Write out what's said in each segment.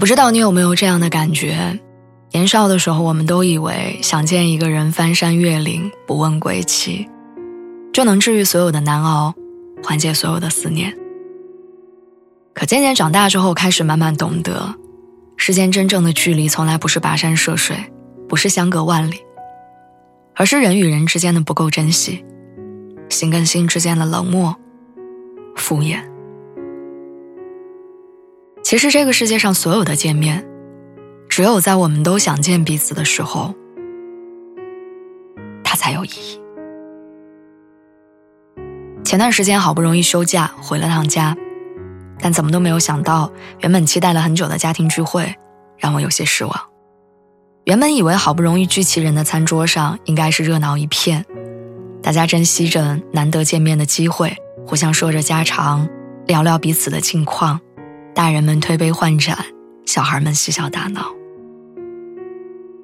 不知道你有没有这样的感觉。年少的时候，我们都以为想见一个人翻山越岭，不问归期，就能治愈所有的难熬，缓解所有的思念。可渐渐长大之后，开始慢慢懂得，世间真正的距离从来不是跋山涉水，不是相隔万里，而是人与人之间的不够珍惜，心跟心之间的冷漠、敷衍。其实这个世界上所有的见面。只有在我们都想见彼此的时候，它才有意义。前段时间好不容易休假回了趟家，但怎么都没有想到，原本期待了很久的家庭聚会让我有些失望。原本以为好不容易聚齐人的餐桌上应该是热闹一片，大家珍惜着难得见面的机会，互相说着家常，聊聊彼此的近况，大人们推杯换盏，小孩们嬉笑打闹。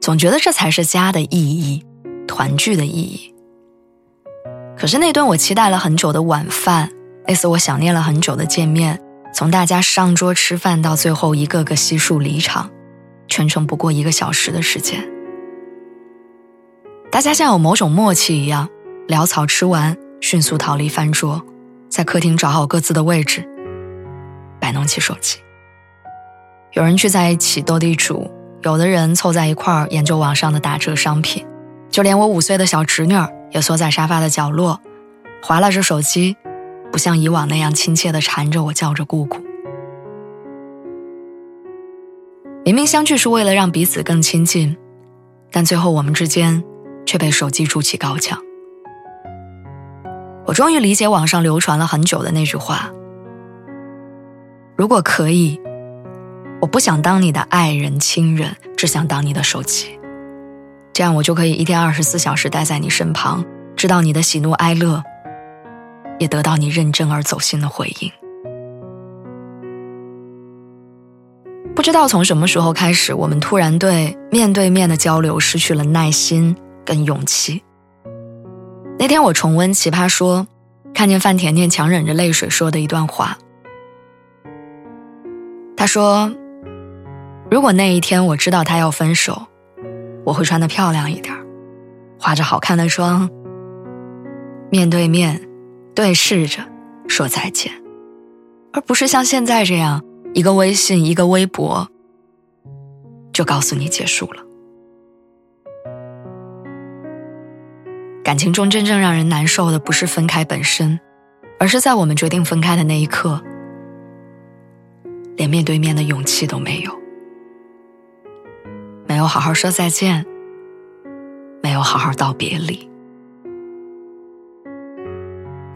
总觉得这才是家的意义，团聚的意义。可是那顿我期待了很久的晚饭，那次我想念了很久的见面，从大家上桌吃饭到最后一个个悉数离场，全程不过一个小时的时间。大家像有某种默契一样，潦草吃完，迅速逃离饭桌，在客厅找好各自的位置，摆弄起手机。有人聚在一起斗地主。有的人凑在一块儿研究网上的打折商品，就连我五岁的小侄女也缩在沙发的角落，划拉着手机，不像以往那样亲切地缠着我，叫着姑姑。明明相聚是为了让彼此更亲近，但最后我们之间却被手机筑起高墙。我终于理解网上流传了很久的那句话：如果可以。我不想当你的爱人、亲人，只想当你的手机，这样我就可以一天二十四小时待在你身旁，知道你的喜怒哀乐，也得到你认真而走心的回应。不知道从什么时候开始，我们突然对面对面的交流失去了耐心跟勇气。那天我重温《奇葩说》，看见范甜甜强忍着泪水说的一段话，他说。如果那一天我知道他要分手，我会穿的漂亮一点，化着好看的妆，面对面对视着说再见，而不是像现在这样一个微信一个微博就告诉你结束了。感情中真正让人难受的不是分开本身，而是在我们决定分开的那一刻，连面对面的勇气都没有。没有好好说再见，没有好好道别离。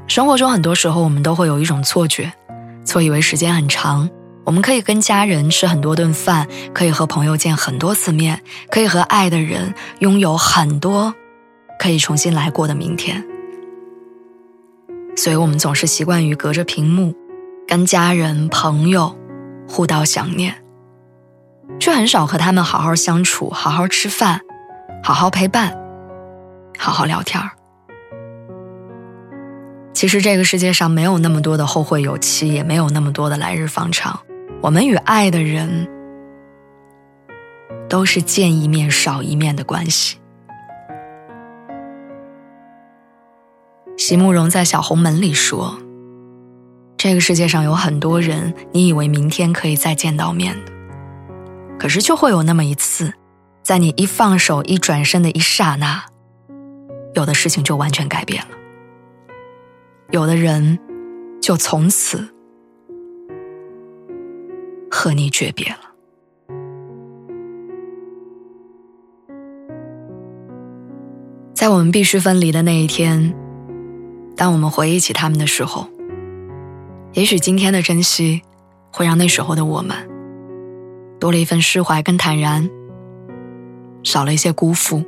生活中很多时候，我们都会有一种错觉，错以为时间很长，我们可以跟家人吃很多顿饭，可以和朋友见很多次面，可以和爱的人拥有很多可以重新来过的明天。所以我们总是习惯于隔着屏幕，跟家人朋友互道想念。却很少和他们好好相处，好好吃饭，好好陪伴，好好聊天儿。其实这个世界上没有那么多的后会有期，也没有那么多的来日方长。我们与爱的人都是见一面少一面的关系。席慕容在《小红门》里说：“这个世界上有很多人，你以为明天可以再见到面的。”可是，就会有那么一次，在你一放手、一转身的一刹那，有的事情就完全改变了，有的人就从此和你诀别了。在我们必须分离的那一天，当我们回忆起他们的时候，也许今天的珍惜，会让那时候的我们，多了一份释怀跟坦然，少了一些辜负。